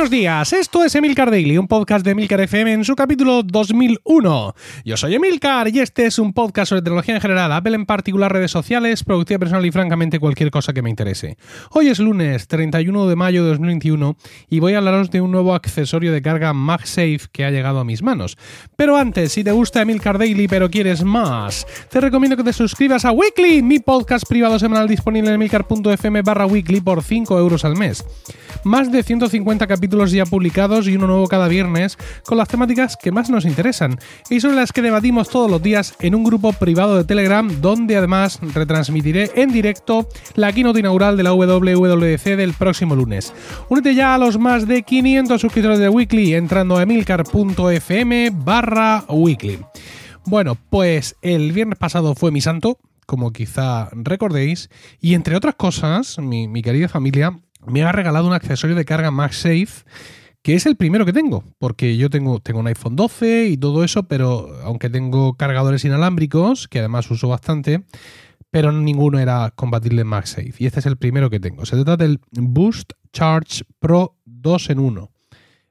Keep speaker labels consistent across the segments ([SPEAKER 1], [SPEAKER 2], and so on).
[SPEAKER 1] Buenos días, esto es Emilcar Daily, un podcast de Emilcar FM en su capítulo 2001. Yo soy Emilcar y este es un podcast sobre tecnología en general, Apple en particular, redes sociales, productividad personal y francamente cualquier cosa que me interese. Hoy es lunes 31 de mayo de 2021 y voy a hablaros de un nuevo accesorio de carga MagSafe que ha llegado a mis manos. Pero antes, si te gusta Emilcar Daily pero quieres más, te recomiendo que te suscribas a Weekly, mi podcast privado semanal disponible en emilcar.fm barra weekly por 5 euros al mes. Más de 150 capítulos ya publicados y uno nuevo cada viernes con las temáticas que más nos interesan y sobre las que debatimos todos los días en un grupo privado de Telegram donde además retransmitiré en directo la keynote inaugural de la WWDC del próximo lunes. Únete ya a los más de 500 suscriptores de Weekly entrando a emilcar.fm barra weekly. Bueno, pues el viernes pasado fue mi santo, como quizá recordéis, y entre otras cosas, mi querida familia me ha regalado un accesorio de carga MagSafe que es el primero que tengo, porque yo tengo, tengo un iPhone 12 y todo eso, pero aunque tengo cargadores inalámbricos, que además uso bastante, pero ninguno era compatible en MagSafe. Y este es el primero que tengo. Se trata del Boost Charge Pro 2 en 1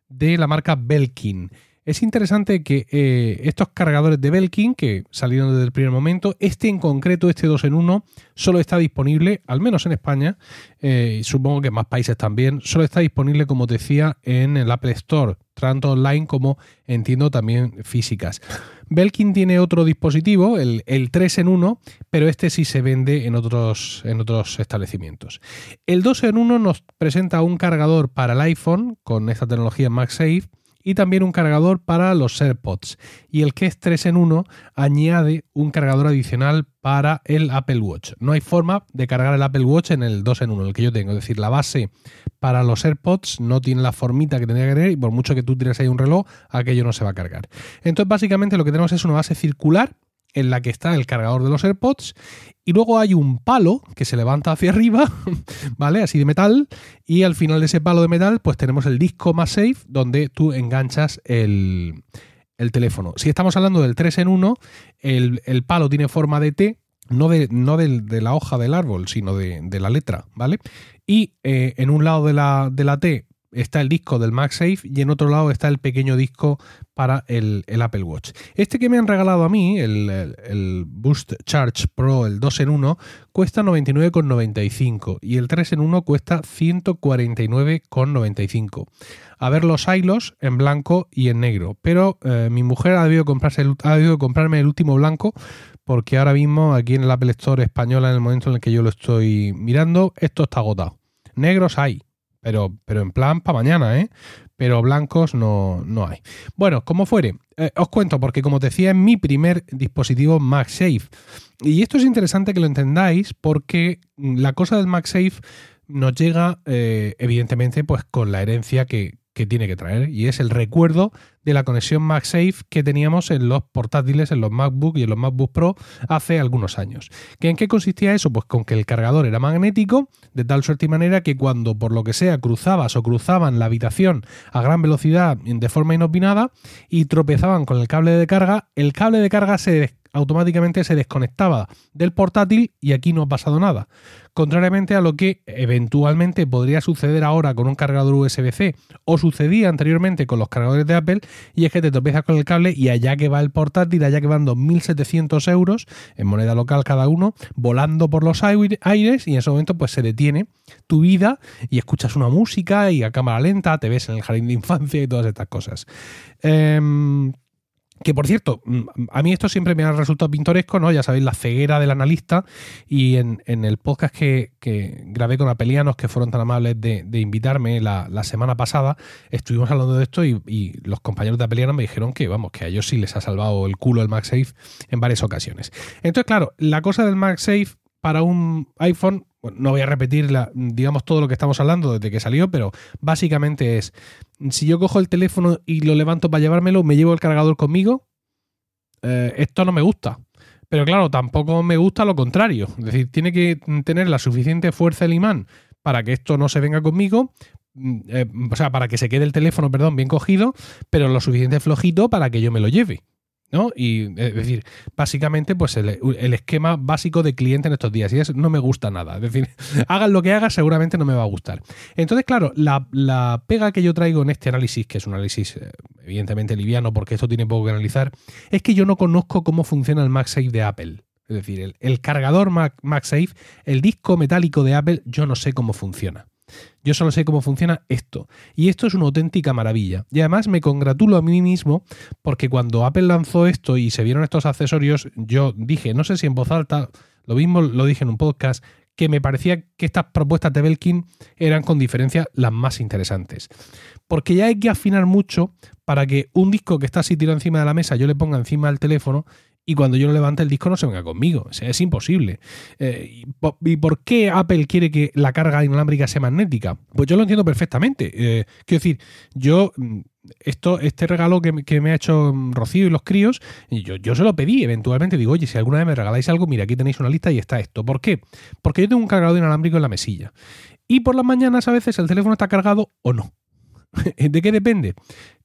[SPEAKER 1] de la marca Belkin. Es interesante que eh, estos cargadores de Belkin, que salieron desde el primer momento, este en concreto, este 2 en 1, solo está disponible, al menos en España, eh, y supongo que en más países también, solo está disponible, como decía, en el Apple Store, tanto online como entiendo también físicas. Belkin tiene otro dispositivo, el, 3 en 1, pero este sí se vende en otros, en otros establecimientos. El 2 en 1 nos presenta un cargador para el iPhone con esta tecnología MagSafe y también un cargador para los AirPods. Y el que es 3 en 1 añade un cargador adicional para el Apple Watch. No hay forma de cargar el Apple Watch en el 2 en 1, el que yo tengo. Es decir, la base para los AirPods no tiene la formita que tendría que tener y por mucho que tú tires ahí un reloj, aquello no se va a cargar. Entonces, básicamente lo que tenemos es una base circular en la que está el cargador de los AirPods y luego hay un palo que se levanta hacia arriba, ¿vale? Así de metal y al final de ese palo de metal pues tenemos el disco más safe donde tú enganchas el, teléfono. Si estamos hablando del 3 en 1, el, palo tiene forma de T, no de, no de, la hoja del árbol, sino de, la letra, ¿vale? Y eh, en un lado de la, de la T está el disco del MagSafe y en otro lado está el pequeño disco para el, Apple Watch. Este que me han regalado a mí, el, Boost Charge Pro, el 2 en 1, cuesta 99,95 y el 3 en 1 cuesta 149,95. A ver los hilos en blanco y en negro, pero eh, mi mujer ha debido, comprarse ha debido comprarme el último blanco porque ahora mismo aquí en el Apple Store española, en el momento en el que yo lo estoy mirando, esto está agotado. Negros hay, pero, pero en plan para mañana, ¿eh? Pero blancos no, no hay. Bueno, como fuere, eh, os cuento, porque como decía, es mi primer dispositivo MagSafe. Y esto es interesante que lo entendáis, porque la cosa del MagSafe nos llega, eh, evidentemente, pues con la herencia que, que tiene que traer y es el recuerdo de la conexión MagSafe que teníamos en los portátiles, en los MacBook y en los MacBook Pro hace algunos años. ¿En qué consistía eso? Pues con que el cargador era magnético, de tal suerte y manera que cuando por lo que sea cruzabas o cruzaban la habitación a gran velocidad de forma inopinada y tropezaban con el cable de carga, el cable de carga se automáticamente se desconectaba del portátil y aquí no ha pasado nada. Contrariamente a lo que eventualmente podría suceder ahora con un cargador USB-C o sucedía anteriormente con los cargadores de Apple, y es que te tropiezas con el cable y allá que va el portátil, allá que van 2.700 euros en moneda local cada uno, volando por los aires y en ese momento pues se detiene tu vida y escuchas una música y a cámara lenta, te ves en el jardín de infancia y todas estas cosas. Em, que por cierto, mm, a mí esto siempre me ha resultado pintoresco, ¿no? Ya sabéis, la ceguera del analista. Y en, el podcast que, grabé con apelianos, que fueron tan amables de, invitarme la, semana pasada, estuvimos hablando de esto y, los compañeros de apelianos me dijeron que, vamos, que a ellos sí les ha salvado el culo el MagSafe en varias ocasiones. Entonces, claro, la cosa del MagSafe para un iPhone no voy a repetir digamos todo lo que estamos hablando desde que salió, pero básicamente es, si yo cojo el teléfono y lo levanto para llevármelo, me llevo el cargador conmigo, eh, esto no me gusta. Pero claro, tampoco me gusta lo contrario. Es decir, tiene que tener la suficiente fuerza el imán para que esto no se venga conmigo, mm, eh, o sea, para que se quede el teléfono, perdón, bien cogido, pero lo suficiente flojito para que yo me lo lleve. ¿No? Y es decir, básicamente, pues el, esquema básico de cliente en estos días. Y eso no me gusta nada. Es decir, hagan lo que hagan, seguramente no me va a gustar. Entonces, claro, la, pega que yo traigo en este análisis, que es un análisis eh, evidentemente liviano, porque esto tiene poco que analizar, es que yo no conozco cómo funciona el MagSafe de Apple. Es decir, el, cargador MagSafe, el disco metálico de Apple, yo no sé cómo funciona. Yo solo sé cómo funciona esto. Y esto es una auténtica maravilla. Y además me congratulo a mí mismo porque cuando Apple lanzó esto y se vieron estos accesorios, yo dije, no sé si en voz alta, lo mismo lo dije en un podcast, que me parecía que estas propuestas de Belkin eran con diferencia las más interesantes. Porque ya hay que afinar mucho para que un disco que está así tirado encima de la mesa yo le ponga encima del teléfono y cuando yo lo levante el disco no se venga conmigo. es imposible. Eh, ¿Y por qué Apple quiere que la carga inalámbrica sea magnética? Pues yo lo entiendo perfectamente. Eh, quiero decir, yo mm, esto, este regalo que, me ha hecho mm, Rocío y los críos, yo, yo se lo pedí eventualmente. Digo, oye, si alguna vez me regaláis algo, mira, aquí tenéis una lista y está esto. ¿Por qué? Porque yo tengo un cargador inalámbrico en la mesilla. Y por las mañanas a veces el teléfono está cargado o no. ¿De qué depende?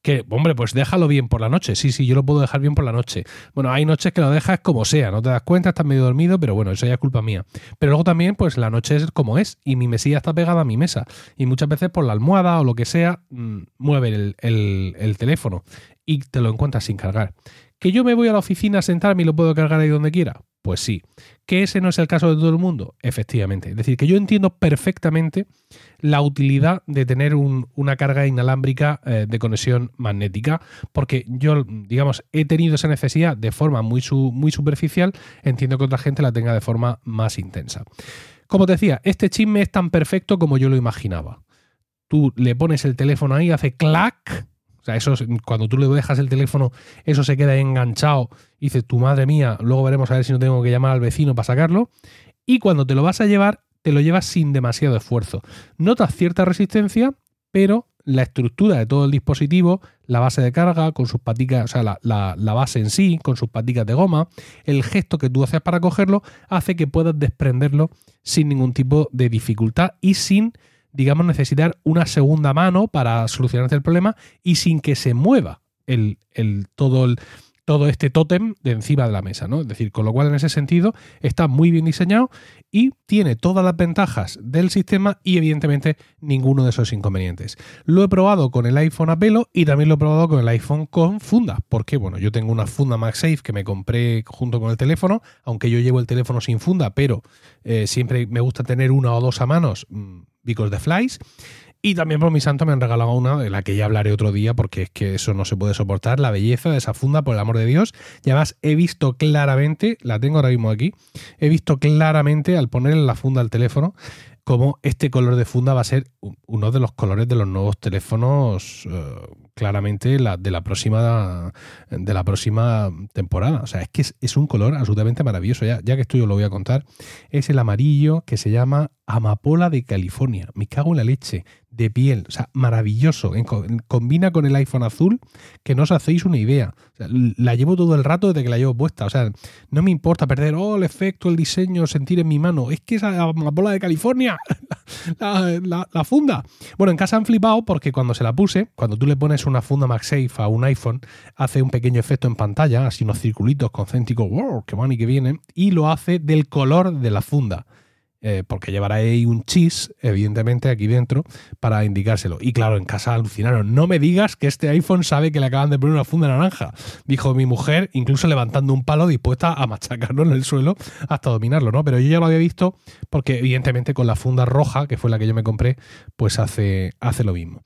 [SPEAKER 1] Que, hombre, pues déjalo bien por la noche. Sí, sí, yo lo puedo dejar bien por la noche. Bueno, hay noches que lo dejas como sea, no te das cuenta, estás medio dormido, pero bueno, eso ya es culpa mía. Pero luego también, pues la noche es como es y mi mesilla está pegada a mi mesa. Y muchas veces por la almohada o lo que sea, mm, mueve el teléfono y te lo encuentras sin cargar. ¿Que yo me voy a la oficina a sentarme y lo puedo cargar ahí donde quiera? Pues sí. ¿Que ese no es el caso de todo el mundo? Efectivamente. Es decir, que yo entiendo perfectamente la utilidad de tener una carga inalámbrica eh, de conexión magnética, porque yo, digamos, he tenido esa necesidad de forma muy, superficial, entiendo que otra gente la tenga de forma más intensa. Como te decía, este chisme es tan perfecto como yo lo imaginaba. Tú le pones el teléfono ahí, hace clac, o sea, eso, cuando tú le dejas el teléfono, eso se queda enganchado. Y dices, tu madre mía, luego veremos a ver si no tengo que llamar al vecino para sacarlo. Y cuando te lo vas a llevar, te lo llevas sin demasiado esfuerzo. Notas cierta resistencia, pero la estructura de todo el dispositivo, la base de carga con sus paticas, o sea, la, la, base en sí, con sus paticas de goma, el gesto que tú haces para cogerlo, hace que puedas desprenderlo sin ningún tipo de dificultad y sin digamos, necesitar una segunda mano para solucionarte el problema y sin que se mueva el, todo el, todo este tótem de encima de la mesa, ¿no? Es decir, con lo cual en ese sentido está muy bien diseñado y tiene todas las ventajas del sistema y evidentemente ninguno de esos inconvenientes. Lo he probado con el iPhone a pelo y también lo he probado con el iPhone con funda, porque bueno, yo tengo una funda MagSafe que me compré junto con el teléfono, aunque yo llevo el teléfono sin funda, pero eh, siempre me gusta tener una o dos a manos mm, Because the Flies. Y también por mi santo me han regalado una, de la que ya hablaré otro día, porque es que eso no se puede soportar, la belleza de esa funda, por el amor de Dios. Y además he visto claramente, la tengo ahora mismo aquí, he visto claramente al poner en la funda al teléfono, como este color de funda va a ser uno de los colores de los nuevos teléfonos eh, claramente la, de la próxima de la próxima temporada. O sea, es que es, un color absolutamente maravilloso. Ya, ya que estoy, os lo voy a contar. Es el amarillo que se llama Amapola de California. Me cago en la leche de piel, o sea, maravilloso. Combina con el iPhone azul que no os hacéis una idea. la llevo todo el rato desde que la llevo puesta. O sea, no me importa perder, oh, el efecto, el diseño, sentir en mi mano. Es que esa bola de California, la, funda. Bueno, en casa han flipado porque cuando se la puse, cuando tú le pones una funda MagSafe a un iPhone, hace un pequeño efecto en pantalla, así unos circulitos concéntricos, wow, que van y que vienen, y lo hace del color de la funda. Eh, porque llevará ahí un chis, evidentemente, aquí dentro, para indicárselo. Y claro, en casa alucinaron. No me digas que este iPhone sabe que le acaban de poner una funda naranja, dijo mi mujer, incluso levantando un palo dispuesta a machacarlo en el suelo hasta dominarlo, ¿no? Pero yo ya lo había visto porque, evidentemente, con la funda roja, que fue la que yo me compré, pues hace, hace lo mismo.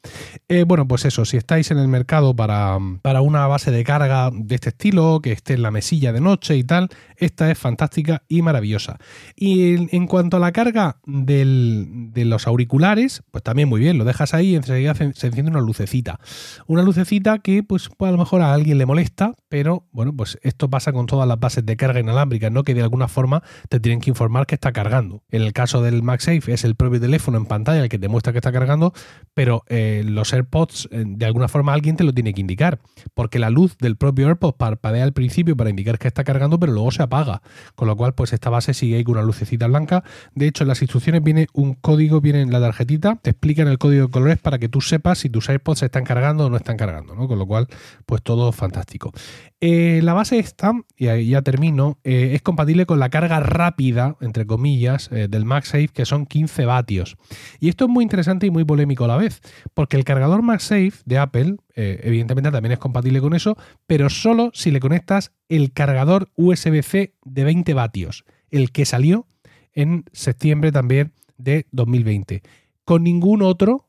[SPEAKER 1] Eh, bueno, pues eso, si estáis en el mercado para, para una base de carga de este estilo, que esté en la mesilla de noche y tal, esta es fantástica y maravillosa. Y en cuanto a la carga de los auriculares, pues también muy bien, lo dejas ahí y enseguida se, enciende una lucecita. Una lucecita que pues, pues, a lo mejor a alguien le molesta, pero bueno, pues esto pasa con todas las bases de carga inalámbrica, ¿no? Que de alguna forma te tienen que informar que está cargando. En el caso del MagSafe es el propio teléfono en pantalla el que te muestra que está cargando, pero eh, los AirPods eh, de alguna forma alguien te lo tiene que indicar, porque la luz del propio AirPods parpadea al principio para indicar que está cargando, pero luego se apaga. Con lo cual, pues esta base sigue ahí con una lucecita blanca De hecho, en las instrucciones viene un código, viene en la tarjetita, te explican el código de colores para que tú sepas si tus AirPods se están cargando o no están cargando, ¿no? Con lo cual, pues todo fantástico. Eh, la base esta, y ahí ya termino, eh, es compatible con la carga rápida, entre comillas, eh, del MagSafe, que son 15 vatios. Y esto es muy interesante y muy polémico a la vez, porque el cargador MagSafe de Apple, evidentemente también es compatible con eso, pero solo si le conectas el cargador USB-C de 20 vatios, el que salió en septiembre también de 2020. Con ningún otro,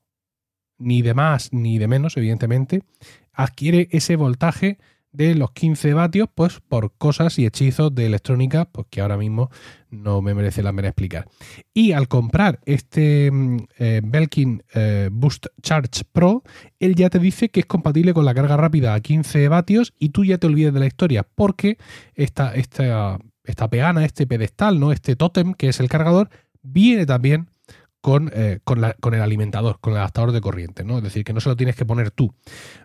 [SPEAKER 1] ni de más ni de menos, evidentemente, adquiere ese voltaje de los 15 vatios, pues por cosas y hechizos de electrónica, pues que ahora mismo no me merece la pena explicar. Y al comprar este mm, eh, Belkin eh, Boost Charge Pro, él ya te dice que es compatible con la carga rápida a 15 vatios y tú ya te olvides de la historia, porque esta, esta, esta pegana, este pedestal, ¿no? este tótem que es el cargador, viene también con, eh, con, el alimentador, con el adaptador de corriente, ¿no? Es decir, que no se lo tienes que poner tú.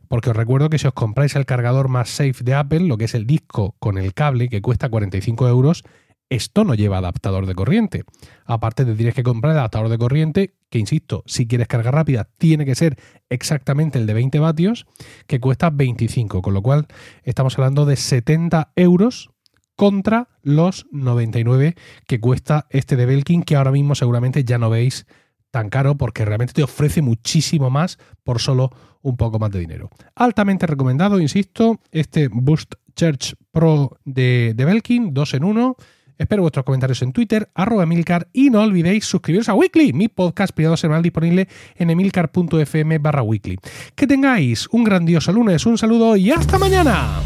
[SPEAKER 1] Porque os recuerdo que si os compráis el cargador más safe de Apple, lo que es el disco con el cable, que cuesta 45 euros, esto no lleva adaptador de corriente. Aparte te tienes que comprar el adaptador de corriente, que insisto, si quieres carga rápida, tiene que ser exactamente el de 20 vatios, que cuesta 25, con lo cual estamos hablando de 70 euros contra los 99 que cuesta este de Belkin, que ahora mismo seguramente ya no veis tan caro porque realmente te ofrece muchísimo más por solo un poco más de dinero. Altamente recomendado, insisto, este Boost Church Pro de, de Belkin, 2 en 1. Espero vuestros comentarios en Twitter, arroba Emilcar, y no olvidéis suscribiros a Weekly, mi podcast privado semanal disponible en emilcar.fm barra weekly. Que tengáis un grandioso lunes, un saludo y hasta mañana.